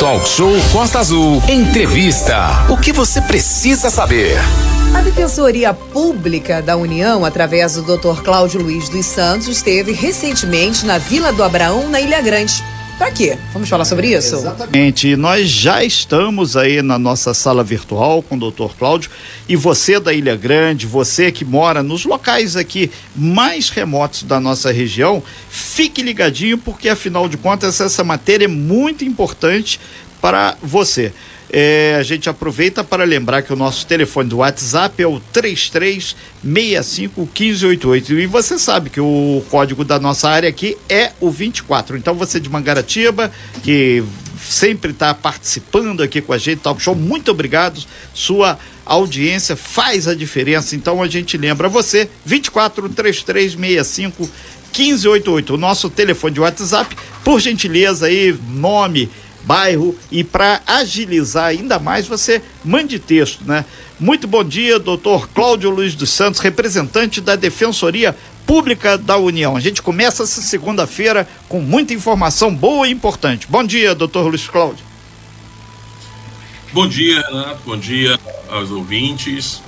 Talk Show Costa Azul. Entrevista. O que você precisa saber? A Defensoria Pública da União, através do Dr. Cláudio Luiz dos Santos, esteve recentemente na Vila do Abraão, na Ilha Grande. Para quê? Vamos falar sobre isso? Exatamente. Nós já estamos aí na nossa sala virtual com o Dr. Cláudio e você da Ilha Grande, você que mora nos locais aqui mais remotos da nossa região, fique ligadinho porque afinal de contas essa matéria é muito importante para você. É, a gente aproveita para lembrar que o nosso telefone do WhatsApp é o 33651588. E você sabe que o código da nossa área aqui é o 24. Então você de Mangaratiba, que sempre está participando aqui com a gente, Talk Show, muito obrigado. Sua audiência faz a diferença. Então a gente lembra você, 24 3365 1588, o nosso telefone de WhatsApp, por gentileza aí, nome, bairro e para agilizar ainda mais você mande texto, né? Muito bom dia, doutor Cláudio Luiz dos Santos, representante da Defensoria Pública da União. A gente começa essa segunda-feira com muita informação boa e importante. Bom dia, doutor Luiz Cláudio. Bom dia, Renato. Bom dia aos ouvintes.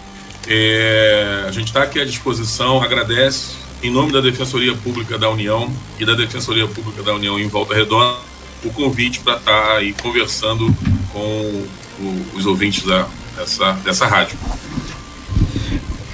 É, a gente está aqui à disposição, agradece em nome da Defensoria Pública da União e da Defensoria Pública da União em Volta Redonda o convite para estar tá aí conversando com o, os ouvintes da, dessa, dessa rádio.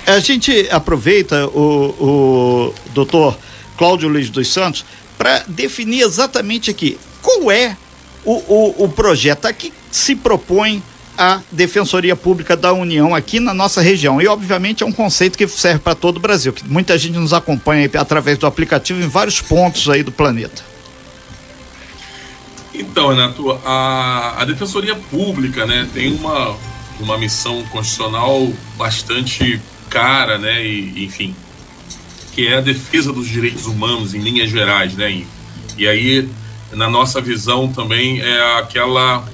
A gente aproveita o, o doutor Cláudio Luiz dos Santos para definir exatamente aqui qual é o, o, o projeto que se propõe a Defensoria Pública da União aqui na nossa região. E, obviamente, é um conceito que serve para todo o Brasil, que muita gente nos acompanha através do aplicativo em vários pontos aí do planeta. Então, Renato, a, a Defensoria Pública né, tem uma, uma missão constitucional bastante cara, né, e, enfim, que é a defesa dos direitos humanos em linhas gerais, né, e, e aí, na nossa visão também, é aquela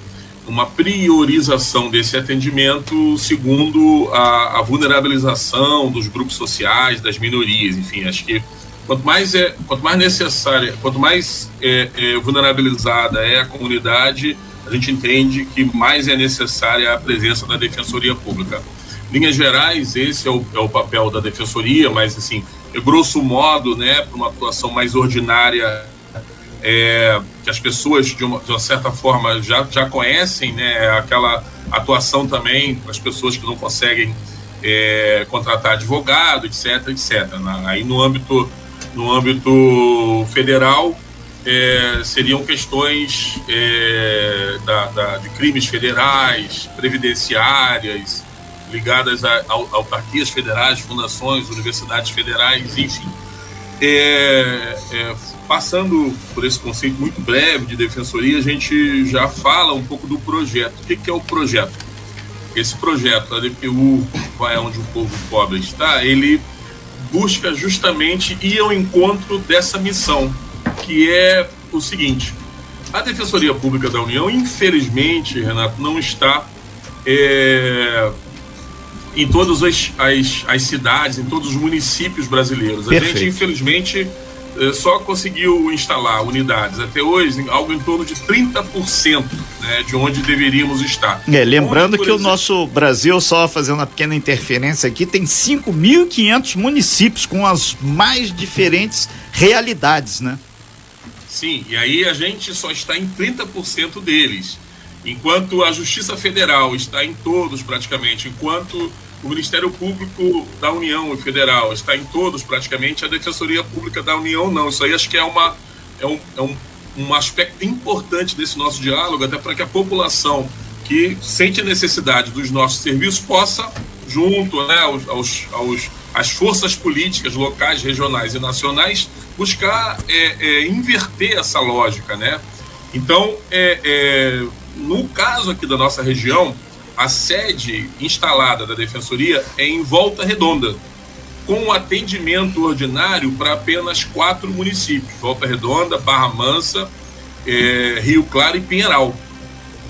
uma priorização desse atendimento segundo a, a vulnerabilização dos grupos sociais, das minorias, enfim, acho que quanto mais é quanto mais necessária quanto mais é, é, vulnerabilizada é a comunidade a gente entende que mais é necessária a presença da defensoria pública. Linhas gerais esse é o, é o papel da defensoria mas assim é grosso modo né para uma atuação mais ordinária é, que as pessoas de uma, de uma, certa forma já já conhecem né aquela atuação também as pessoas que não conseguem é, contratar advogado etc etc aí no âmbito no âmbito federal é, seriam questões é, da, da, de crimes federais, previdenciárias, ligadas a, a, autarquias federais, fundações, universidades federais, enfim. É, é, passando por esse conceito muito breve de defensoria, a gente já fala um pouco do projeto. O que, que é o projeto? Esse projeto, a DPU vai onde o povo pobre está, ele busca justamente ir ao encontro dessa missão, que é o seguinte: a Defensoria Pública da União, infelizmente, Renato, não está é, em todas as, as, as, cidades, em todos os municípios brasileiros. A gente, infelizmente, só conseguiu instalar unidades até hoje, algo em torno de 30% né, de onde deveríamos estar. É, lembrando onde, que exemplo, o nosso Brasil, só fazendo uma pequena interferência aqui, tem 5.500 municípios com as mais diferentes realidades, né? Sim, e aí a gente só está em 30% deles. Enquanto a Justiça Federal está em todos praticamente, enquanto o Ministério Público da União Federal está em todos praticamente, a Defensoria Pública da União não. Isso aí acho que é, uma, é, um, é um, um aspecto importante desse nosso diálogo, até para que a população que sente a necessidade dos nossos serviços possa, junto né, aos, aos, aos as forças políticas locais, regionais e nacionais, buscar é, é, inverter essa lógica. Né? Então, é, é no caso aqui da nossa região, a sede instalada da Defensoria é em Volta Redonda, com atendimento ordinário para apenas quatro municípios: Volta Redonda, Barra Mansa, é, Rio Claro e Pinheiral.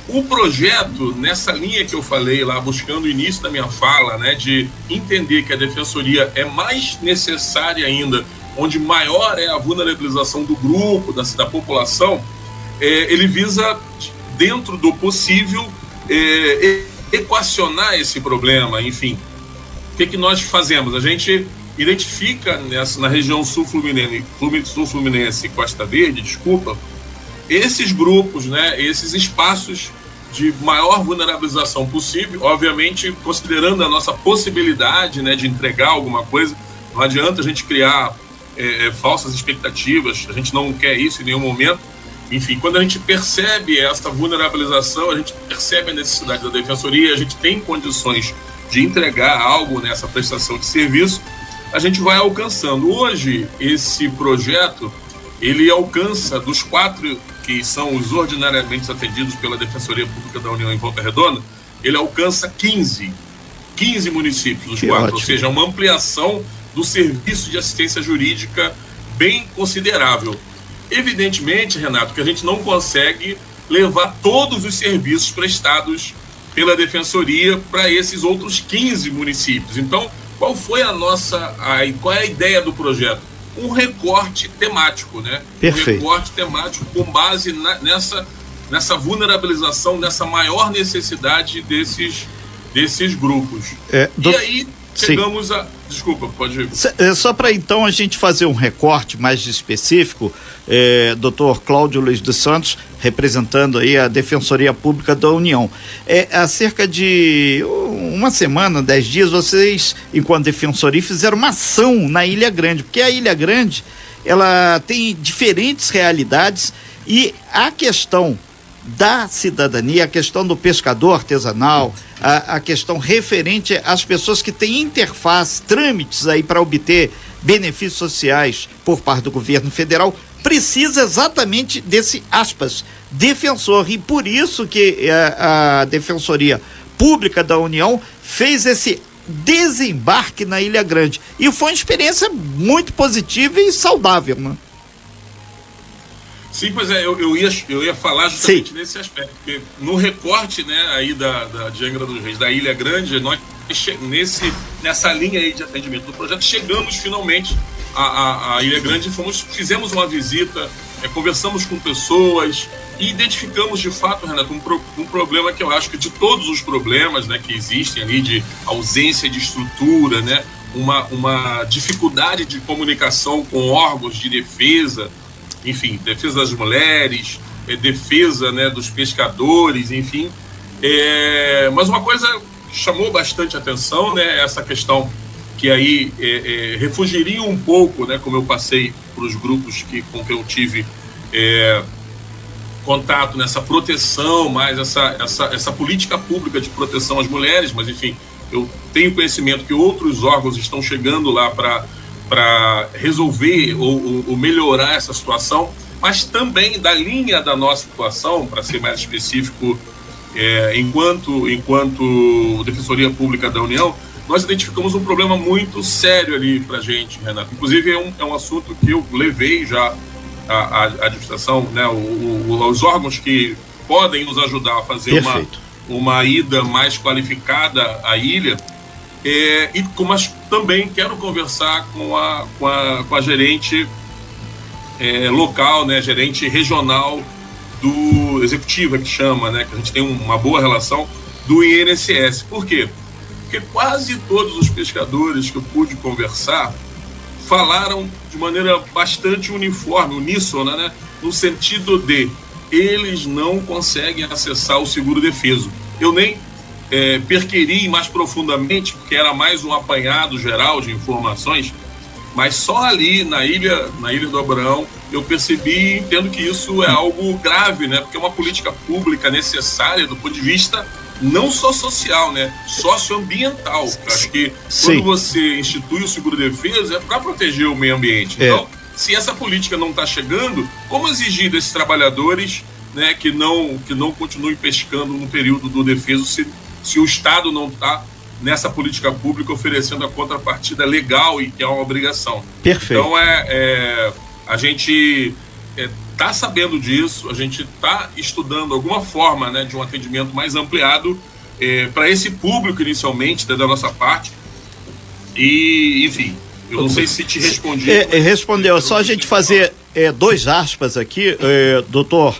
O projeto, nessa linha que eu falei lá, buscando o início da minha fala, né, de entender que a defensoria é mais necessária ainda, onde maior é a vulnerabilização do grupo, da, da população, é, ele visa dentro do possível, é, equacionar esse problema, enfim. O que, que nós fazemos? A gente identifica nessa, na região sul-fluminense, sul-fluminense Costa Verde, desculpa, esses grupos, né, esses espaços de maior vulnerabilização possível, obviamente considerando a nossa possibilidade né, de entregar alguma coisa. Não adianta a gente criar é, é, falsas expectativas, a gente não quer isso em nenhum momento. Enfim, quando a gente percebe essa vulnerabilização, a gente percebe a necessidade da defensoria, a gente tem condições de entregar algo nessa prestação de serviço, a gente vai alcançando. Hoje, esse projeto, ele alcança dos quatro que são os ordinariamente atendidos pela Defensoria Pública da União em Volta Redonda, ele alcança 15, 15 municípios dos que quatro, ótimo. ou seja, uma ampliação do serviço de assistência jurídica bem considerável. Evidentemente, Renato, que a gente não consegue levar todos os serviços prestados pela Defensoria para esses outros 15 municípios. Então, qual foi a nossa, a, qual é a ideia do projeto? um recorte temático, né? Perfeito. Um recorte temático com base na, nessa, nessa vulnerabilização, nessa maior necessidade desses, desses grupos. É, do... E aí chegamos Sim. a. Desculpa, pode ir. É, só para então a gente fazer um recorte mais específico, é, doutor Cláudio Luiz dos Santos, representando aí a Defensoria Pública da União. É, há cerca de uma semana, dez dias, vocês, enquanto Defensoria, fizeram uma ação na Ilha Grande, porque a Ilha Grande ela tem diferentes realidades e a questão da cidadania, a questão do pescador artesanal, a, a questão referente às pessoas que têm interface, trâmites aí para obter benefícios sociais por parte do governo federal, precisa exatamente desse aspas defensor e por isso que a, eh, a Defensoria Pública da União fez esse desembarque na Ilha Grande e foi uma experiência muito positiva e saudável, né? Sim, pois é, eu, eu, ia, eu ia falar justamente Sim. nesse aspecto, porque no recorte né, aí da, da, de Angra dos Reis, da Ilha Grande, nós nesse, nessa linha aí de atendimento do projeto, chegamos finalmente à, à, à Ilha Grande, fomos, fizemos uma visita, é, conversamos com pessoas e identificamos de fato, Renato, um, pro, um problema que eu acho que de todos os problemas né, que existem ali, de ausência de estrutura, né, uma, uma dificuldade de comunicação com órgãos de defesa, enfim, defesa das mulheres, é, defesa né, dos pescadores, enfim. É, mas uma coisa que chamou bastante atenção, né, essa questão que aí é, é, refugiria um pouco, né, como eu passei para os grupos que, com que eu tive é, contato nessa proteção, mais essa, essa, essa política pública de proteção às mulheres, mas enfim, eu tenho conhecimento que outros órgãos estão chegando lá para para resolver ou, ou, melhorar essa situação, mas também da linha da nossa situação, para ser mais específico, é, enquanto, enquanto Defensoria Pública da União, nós identificamos um problema muito sério ali para a gente, Renato. Inclusive, é um, é um assunto que eu levei já à, administração, né, o, o, os órgãos que podem nos ajudar a fazer uma, uma ida mais qualificada à ilha é, e mas também quero conversar com a, com a, com a gerente é, local, né, gerente regional do executiva que chama, né, que a gente tem uma boa relação do INSS. Por quê? Porque quase todos os pescadores que eu pude conversar falaram de maneira bastante uniforme, uníssona, né, no sentido de eles não conseguem acessar o seguro defeso. Eu nem é, mais profundamente, porque era mais um apanhado geral de informações, mas só ali na ilha, na ilha do Abraão, eu percebi e entendo que isso é algo grave, né? Porque é uma política pública necessária do ponto de vista não só social, né? Socioambiental. Acho que Sim. quando você institui o seguro defesa é para proteger o meio ambiente. É. Então, se essa política não está chegando, como exigir desses trabalhadores né, que não que não continuem pescando no período do defeso se se o Estado não está nessa política pública oferecendo a contrapartida legal e que é uma obrigação. Perfeito. Então é, é a gente está é, sabendo disso, a gente está estudando alguma forma né, de um atendimento mais ampliado é, para esse público inicialmente né, da nossa parte. E, enfim, eu não sei se te respondi. É, respondeu, só a gente fazer é, dois aspas aqui, é, doutor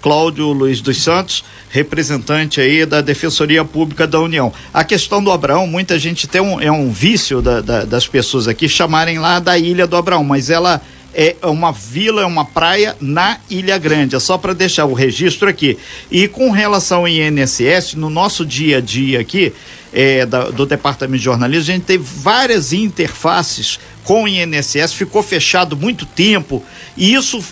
Cláudio Luiz dos Santos, representante aí da Defensoria Pública da União. A questão do Abraão, muita gente tem um, é um vício da, da, das pessoas aqui chamarem lá da Ilha do Abraão, mas ela é uma vila, é uma praia na Ilha Grande. É só para deixar o registro aqui. E com relação ao INSS, no nosso dia a dia aqui, é, da, do Departamento de Jornalismo, a gente teve várias interfaces com o INSS, ficou fechado muito tempo, e isso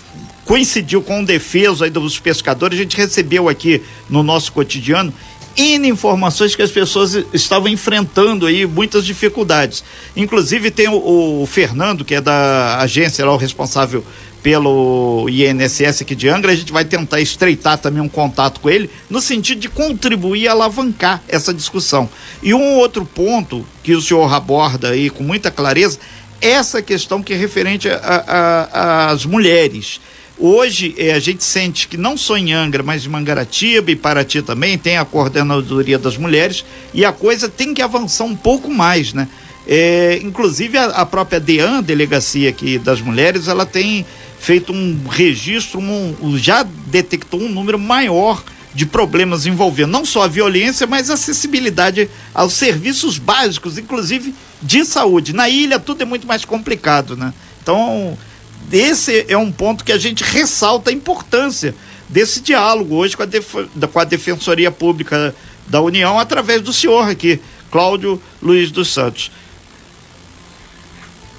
coincidiu com o defeso aí dos pescadores, a gente recebeu aqui no nosso cotidiano N informações que as pessoas estavam enfrentando aí muitas dificuldades. Inclusive tem o, o Fernando, que é da agência lá, o responsável pelo INSS aqui de Angra, a gente vai tentar estreitar também um contato com ele, no sentido de contribuir e alavancar essa discussão. E um outro ponto que o senhor aborda aí com muita clareza, essa questão que é referente às mulheres. Hoje eh, a gente sente que não só em Angra, mas em Mangaratiba e Paraty também tem a coordenadoria das mulheres e a coisa tem que avançar um pouco mais, né? É, inclusive a, a, própria DEAN, delegacia aqui das mulheres, ela tem feito um registro, um, já detectou um número maior de problemas envolvendo não só a violência, mas a acessibilidade aos serviços básicos, inclusive de saúde. Na ilha tudo é muito mais complicado, né? Então esse é um ponto que a gente ressalta a importância desse diálogo hoje com a, def com a Defensoria Pública da União, através do senhor aqui, Cláudio Luiz dos Santos.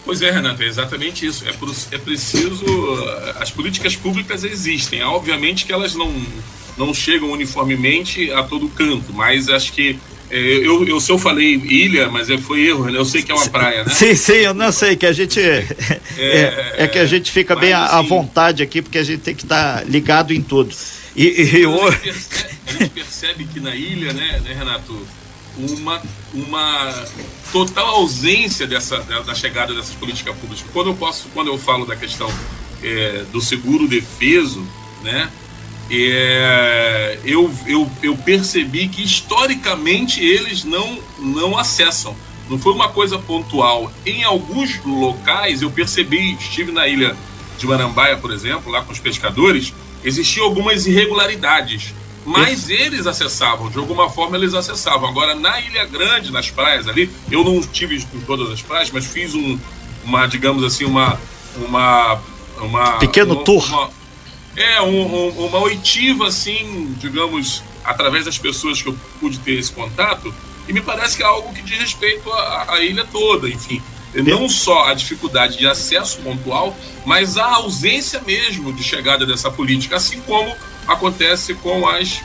Pois é, Renato, é exatamente isso. É, é preciso. As políticas públicas existem. Obviamente que elas não, não chegam uniformemente a todo canto, mas acho que eu, eu, se eu falei ilha, mas é, foi erro, né? Eu sei que é uma praia, né? Sim, sim, eu não sei, que a gente. É, é, é que a gente fica bem à assim, vontade aqui, porque a gente tem que estar tá ligado em tudo. E, e a, gente percebe, a, gente percebe, que na ilha, né, né, Renato, uma, uma total ausência dessa, da, chegada dessas políticas públicas. Quando eu posso, quando eu falo da questão é, do seguro defeso, né? É, eu, eu, eu percebi que historicamente eles não, não acessam. Não foi uma coisa pontual. Em alguns locais eu percebi, estive na ilha de Marambaia, por exemplo, lá com os pescadores, existiam algumas irregularidades. Mas eles acessavam, de alguma forma eles acessavam. Agora, na Ilha Grande, nas praias ali, eu não estive em todas as praias, mas fiz um, uma, digamos assim, uma. uma, uma Pequeno uma, tour. Uma, é, um, um, uma oitiva, assim, digamos, através das pessoas que eu pude ter esse contato, e me parece que é algo que diz respeito à, ilha toda, enfim. Não só a dificuldade de acesso pontual, mas a ausência mesmo de chegada dessa política, assim como acontece com as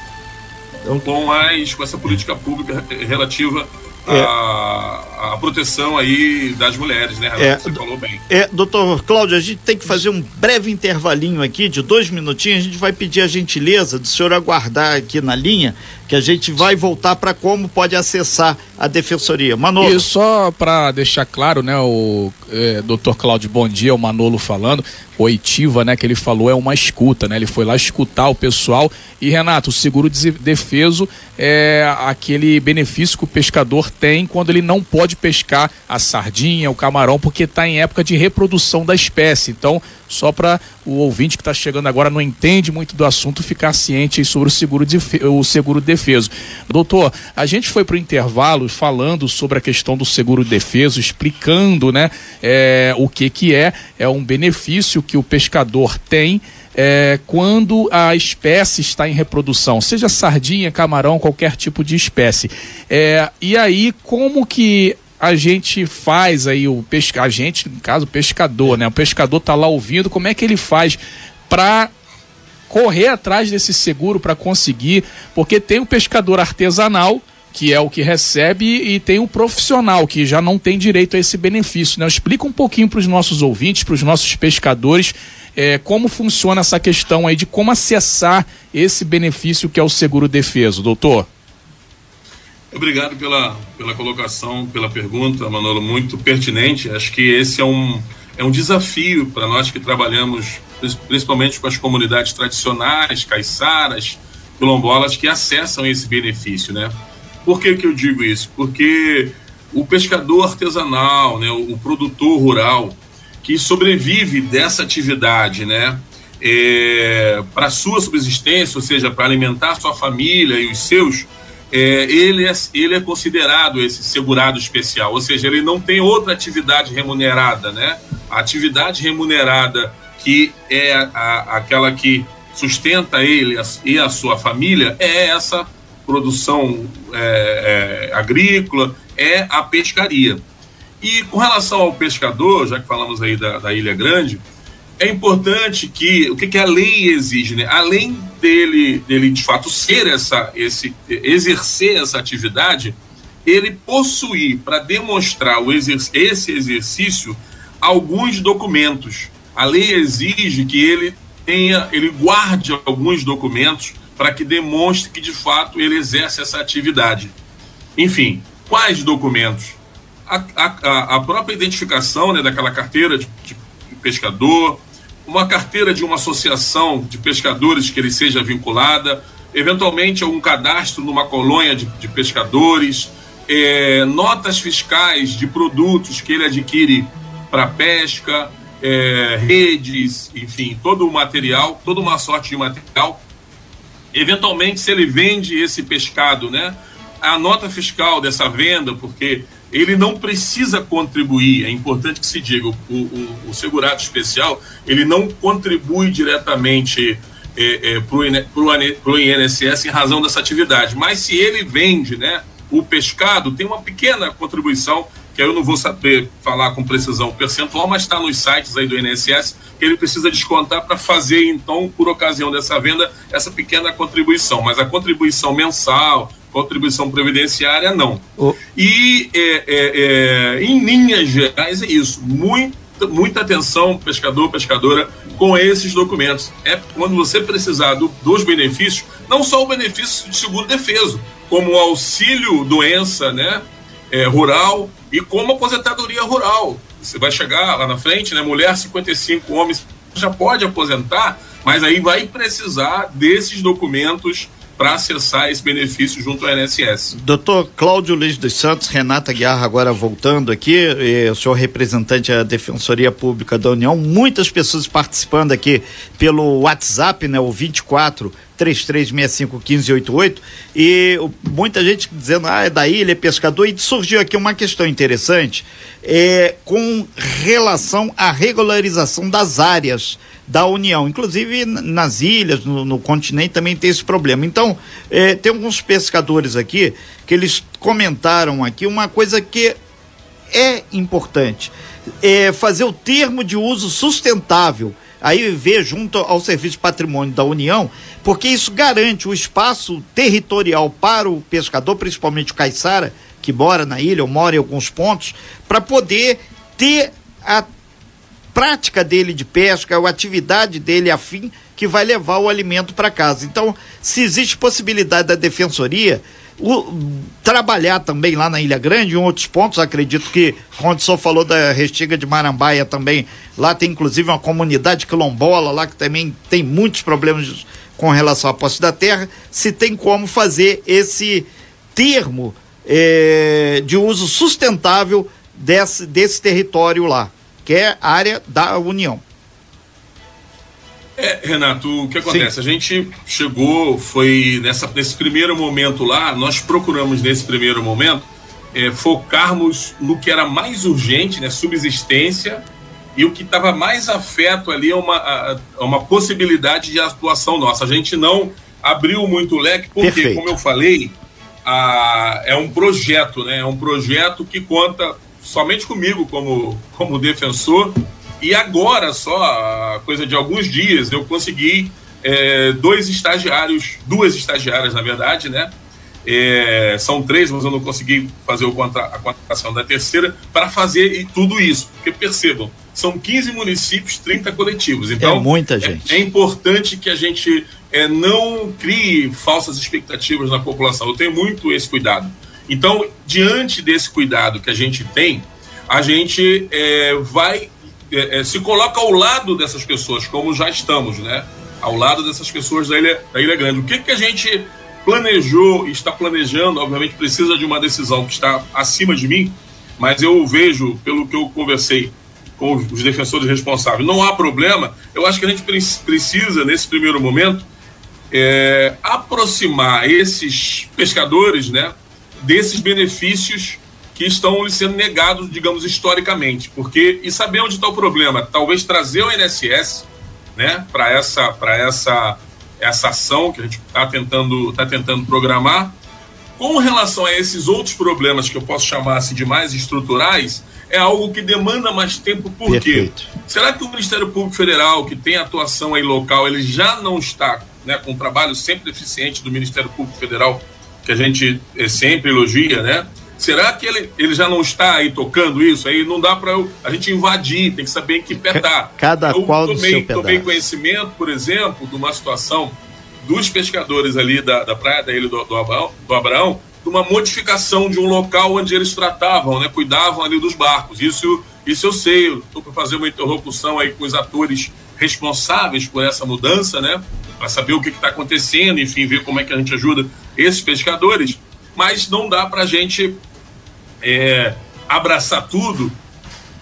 com as com essa política pública relativa é. a, a, proteção aí das mulheres, né, Renato? É, Você falou bem. É, doutor Cláudio, a gente tem que fazer um breve intervalinho aqui de dois minutinhos. A gente vai pedir a gentileza do senhor aguardar aqui na linha, que a gente vai voltar para como pode acessar a defensoria. Manolo. E só para deixar claro, né, o é, doutor Cláudio, bom dia, o Manolo falando oitiva, né, que ele falou é uma escuta, né? Ele foi lá escutar o pessoal. E Renato, o seguro defeso é aquele benefício que o pescador tem quando ele não pode pescar a sardinha, o camarão, porque está em época de reprodução da espécie. Então, só para o ouvinte que está chegando agora não entende muito do assunto ficar ciente sobre o seguro, de, o seguro defeso. Doutor, a gente foi para o intervalo falando sobre a questão do seguro defeso, explicando né, é, o que, que é, é um benefício que o pescador tem é, quando a espécie está em reprodução, seja sardinha, camarão, qualquer tipo de espécie. É, e aí, como que a gente faz aí o pesca, a gente, no caso, o pescador, né? O pescador tá lá ouvindo, como é que ele faz para correr atrás desse seguro para conseguir, porque tem o pescador artesanal, que é o que recebe, e tem o profissional, que já não tem direito a esse benefício. Né? Explica um pouquinho para os nossos ouvintes, para os nossos pescadores, é, como funciona essa questão aí de como acessar esse benefício que é o seguro defeso, doutor. Obrigado pela, pela colocação, pela pergunta, Manolo, muito pertinente. Acho que esse é um, é um desafio para nós que trabalhamos principalmente com as comunidades tradicionais, caiçaras, quilombolas, que acessam esse benefício, né? Por que, que eu digo isso? Porque o pescador artesanal, né, o, produtor rural, que sobrevive dessa atividade, né? é, para sua subsistência, ou seja, para alimentar sua família e os seus, é, ele, é, ele é considerado esse segurado especial, ou seja, ele não tem outra atividade remunerada, né? A atividade remunerada que é a, aquela que sustenta ele e a sua família é essa produção é, é, agrícola, é a pescaria. E com relação ao pescador, já que falamos aí da, da Ilha Grande, é importante que o que, que a lei exige, né? Além dele, dele de fato ser essa, esse, exercer essa atividade, ele possuir para demonstrar o exer esse exercício alguns documentos. A lei exige que ele tenha, ele guarde alguns documentos para que demonstre que de fato ele exerce essa atividade. Enfim, quais documentos? A, a, a própria identificação né, daquela carteira de, de pescador, uma carteira de uma associação de pescadores que ele seja vinculada, eventualmente algum cadastro numa colônia de, de pescadores, é, notas fiscais de produtos que ele adquire para pesca, é, redes, enfim, todo o material, toda uma sorte de material. Eventualmente, se ele vende esse pescado, né, a nota fiscal dessa venda, porque ele não precisa contribuir, é importante que se diga, o, o, o segurado especial, ele não contribui diretamente é, é, para o INSS em razão dessa atividade, mas se ele vende né, o pescado, tem uma pequena contribuição, que eu não vou saber falar com precisão o percentual, mas está nos sites aí do INSS, que ele precisa descontar para fazer, então, por ocasião dessa venda, essa pequena contribuição, mas a contribuição mensal, contribuição previdenciária, não. Oh. E é, é, é, em linhas gerais é isso. Muita, muita atenção, pescador, pescadora, com esses documentos. É quando você precisar do, dos benefícios, não só o benefício de seguro defeso, como o auxílio doença né, é, rural e como aposentadoria rural. Você vai chegar lá na frente, né, mulher 55, homens já pode aposentar, mas aí vai precisar desses documentos para acessar esse benefício junto ao INSS. Doutor Cláudio Luiz dos Santos, Renata Guiarra agora voltando aqui, o senhor representante da Defensoria Pública da União, muitas pessoas participando aqui pelo WhatsApp, né, o 24 33651588 e muita gente dizendo, ah, é daí, ele é pescador, e surgiu aqui uma questão interessante é, com relação à regularização das áreas da União. Inclusive nas ilhas, no, no continente também tem esse problema. Então, é, tem alguns pescadores aqui que eles comentaram aqui uma coisa que é importante. É fazer o termo de uso sustentável aí ver junto ao Serviço de Patrimônio da União, porque isso garante o espaço territorial para o pescador, principalmente o caiçara, que mora na ilha ou mora em alguns pontos, para poder ter a prática dele de pesca, a atividade dele afim que vai levar o alimento para casa. Então, se existe possibilidade da defensoria o, trabalhar também lá na Ilha Grande, em outros pontos, acredito que, quando o senhor falou da Restiga de Marambaia também, lá tem inclusive uma comunidade quilombola lá que também tem muitos problemas com relação à posse da terra, se tem como fazer esse termo é, de uso sustentável desse, desse território lá que é a área da União. É, Renato, o que acontece? Sim. A gente chegou, foi nessa, nesse primeiro momento lá, nós procuramos nesse primeiro momento é, focarmos no que era mais urgente, né, subsistência, e o que estava mais afeto ali é uma, a, uma possibilidade de atuação nossa. A gente não abriu muito o leque, porque, Perfeito. como eu falei, a, é um projeto, né? É um projeto que conta somente comigo como, como defensor. E agora, só coisa de alguns dias, eu consegui é, dois estagiários, duas estagiárias, na verdade, né? É, são três, mas eu não consegui fazer o contra, a contratação da terceira para fazer tudo isso. Porque percebam, são 15 municípios, 30 coletivos. Então, é muita gente. É, é importante que a gente é, não crie falsas expectativas na população. Eu tenho muito esse cuidado. Então, diante desse cuidado que a gente tem, a gente é, vai é, é, se coloca ao lado dessas pessoas, como já estamos, né? Ao lado dessas pessoas da Ilha, da Ilha Grande. O que, que a gente planejou e está planejando, obviamente precisa de uma decisão que está acima de mim, mas eu vejo, pelo que eu conversei com os defensores responsáveis, não há problema. Eu acho que a gente precisa, nesse primeiro momento, é, aproximar esses pescadores né, desses benefícios que estão sendo negados, digamos, historicamente. Porque, e saber onde está o problema? Talvez trazer o INSS né, para essa, essa, essa ação que a gente está tentando, tá tentando programar. Com relação a esses outros problemas que eu posso chamar assim, de mais estruturais, é algo que demanda mais tempo. Por quê? Será que o Ministério Público Federal, que tem atuação aí local, ele já não está né, com um trabalho sempre eficiente do Ministério Público Federal, que a gente é, sempre elogia, né? Será que ele, ele já não está aí tocando isso? Aí não dá para a gente invadir, tem que saber em que pé tá. Cada eu qual tomei, do seu pedaço. tomei conhecimento, por exemplo, de uma situação dos pescadores ali da, da praia da Ilha do, do, Abraão, do Abraão, de uma modificação de um local onde eles tratavam, né, cuidavam ali dos barcos. Isso, isso eu sei, estou para fazer uma interlocução aí com os atores responsáveis por essa mudança, né, para saber o que está acontecendo, enfim, ver como é que a gente ajuda esses pescadores. Mas não dá para a gente é, abraçar tudo,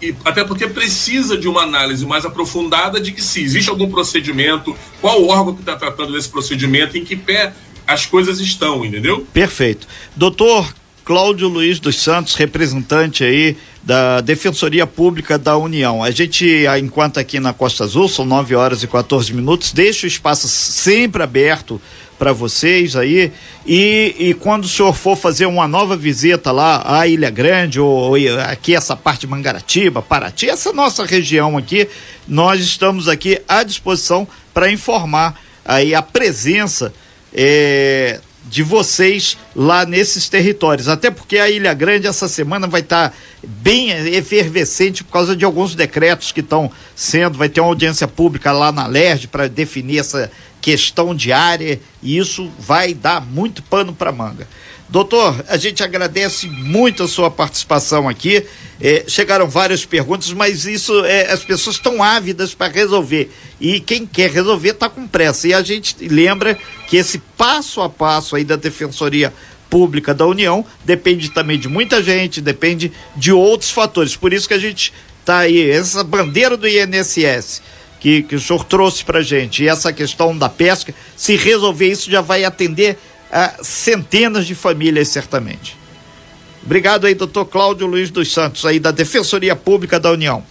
e até porque precisa de uma análise mais aprofundada de que se existe algum procedimento, qual órgão que está tratando desse procedimento, em que pé as coisas estão, entendeu? Perfeito. Doutor Cláudio Luiz dos Santos, representante aí da Defensoria Pública da União. A gente, enquanto aqui na Costa Azul, são 9 horas e 14 minutos, deixa o espaço sempre aberto para vocês aí. E, e quando o senhor for fazer uma nova visita lá à Ilha Grande, ou, ou aqui essa parte de Mangaratiba, Paraty, essa nossa região aqui, nós estamos aqui à disposição para informar aí a presença é, de vocês lá nesses territórios. Até porque a Ilha Grande essa semana vai estar tá bem efervescente por causa de alguns decretos que estão sendo. Vai ter uma audiência pública lá na LERJ para definir essa questão diária e isso vai dar muito pano para manga. Doutor, a gente agradece muito a sua participação aqui. É, chegaram várias perguntas, mas isso é, as pessoas estão ávidas para resolver. E quem quer resolver está com pressa. E a gente lembra que esse passo a passo aí da Defensoria Pública da União depende também de muita gente, depende de outros fatores. Por isso que a gente está aí, essa bandeira do INSS que, que o senhor trouxe para gente, e essa questão da pesca, se resolver isso, já vai atender a centenas de famílias, certamente. Obrigado aí, doutor Cláudio Luiz dos Santos, aí da Defensoria Pública da União.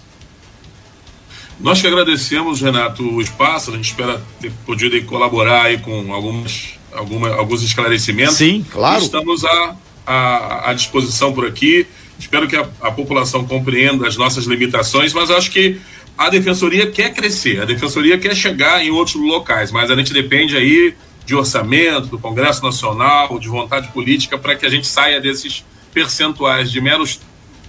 Nós que agradecemos, Renato, o espaço, a gente espera ter podido colaborar aí com algumas, alguma, alguns esclarecimentos. Sim, claro. Estamos à, à, à disposição por aqui. Espero que a, a população compreenda as nossas limitações, mas acho que a defensoria quer crescer, a defensoria quer chegar em outros locais, mas a gente depende aí de orçamento, do Congresso Nacional, de vontade política para que a gente saia desses percentuais de meros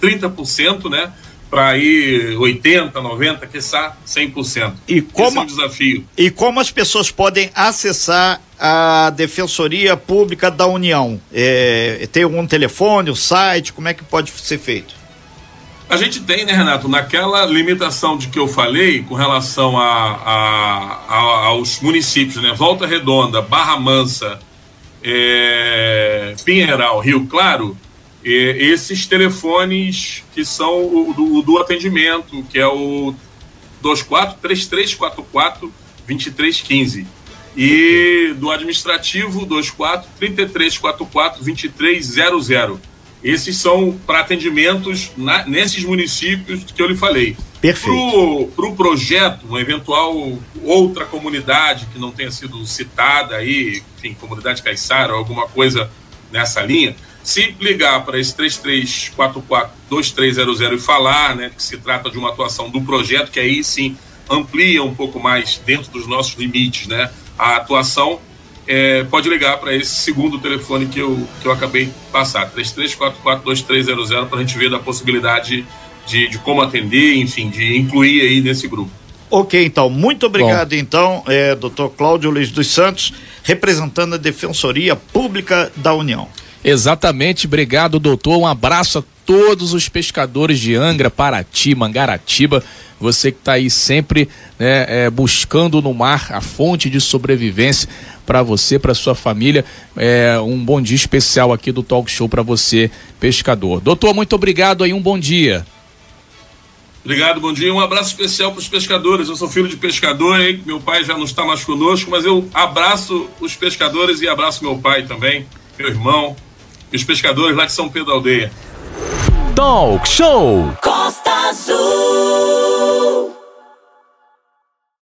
30%, né? Para ir 80, 90, quiçá 100%. E como, Esse é um desafio. E como as pessoas podem acessar a Defensoria Pública da União? É, tem algum telefone, o site? Como é que pode ser feito? A gente tem, né, Renato, naquela limitação de que eu falei com relação a, a, a aos municípios, né? Volta Redonda, Barra Mansa, é, Pinheiral, Rio Claro, é, esses telefones que são o do, do atendimento, que é o 243344 2315 e do administrativo 24 3344 2300. Esses são para atendimentos na, nesses municípios que eu lhe falei. Perfeito. Para o pro projeto, uma eventual outra comunidade que não tenha sido citada aí, enfim, comunidade Caiçara ou alguma coisa nessa linha, se ligar para esse 3344-2300 e falar né, que se trata de uma atuação do projeto, que aí sim amplia um pouco mais dentro dos nossos limites né, a atuação, é, pode ligar para esse segundo telefone que eu, que eu acabei de passar, 3344-2300, para a gente ver da possibilidade de, de como atender, enfim, de incluir aí nesse grupo. Ok, então, muito obrigado, Bom. então, é, doutor Cláudio Luiz dos Santos, representando a Defensoria Pública da União. Exatamente, obrigado, doutor. Um abraço a todos os pescadores de Angra, Paraty, Mangaratiba. Você que está aí sempre né, é, buscando no mar a fonte de sobrevivência para você, para sua família. É, um bom dia especial aqui do Talk Show para você, pescador. Doutor, muito obrigado aí, um bom dia. Obrigado, bom dia. Um abraço especial para os pescadores. Eu sou filho de pescador, hein? Meu pai já não está mais conosco, mas eu abraço os pescadores e abraço meu pai também, meu irmão, e os pescadores lá de São Pedro Aldeia. Talk Show Costa Azul.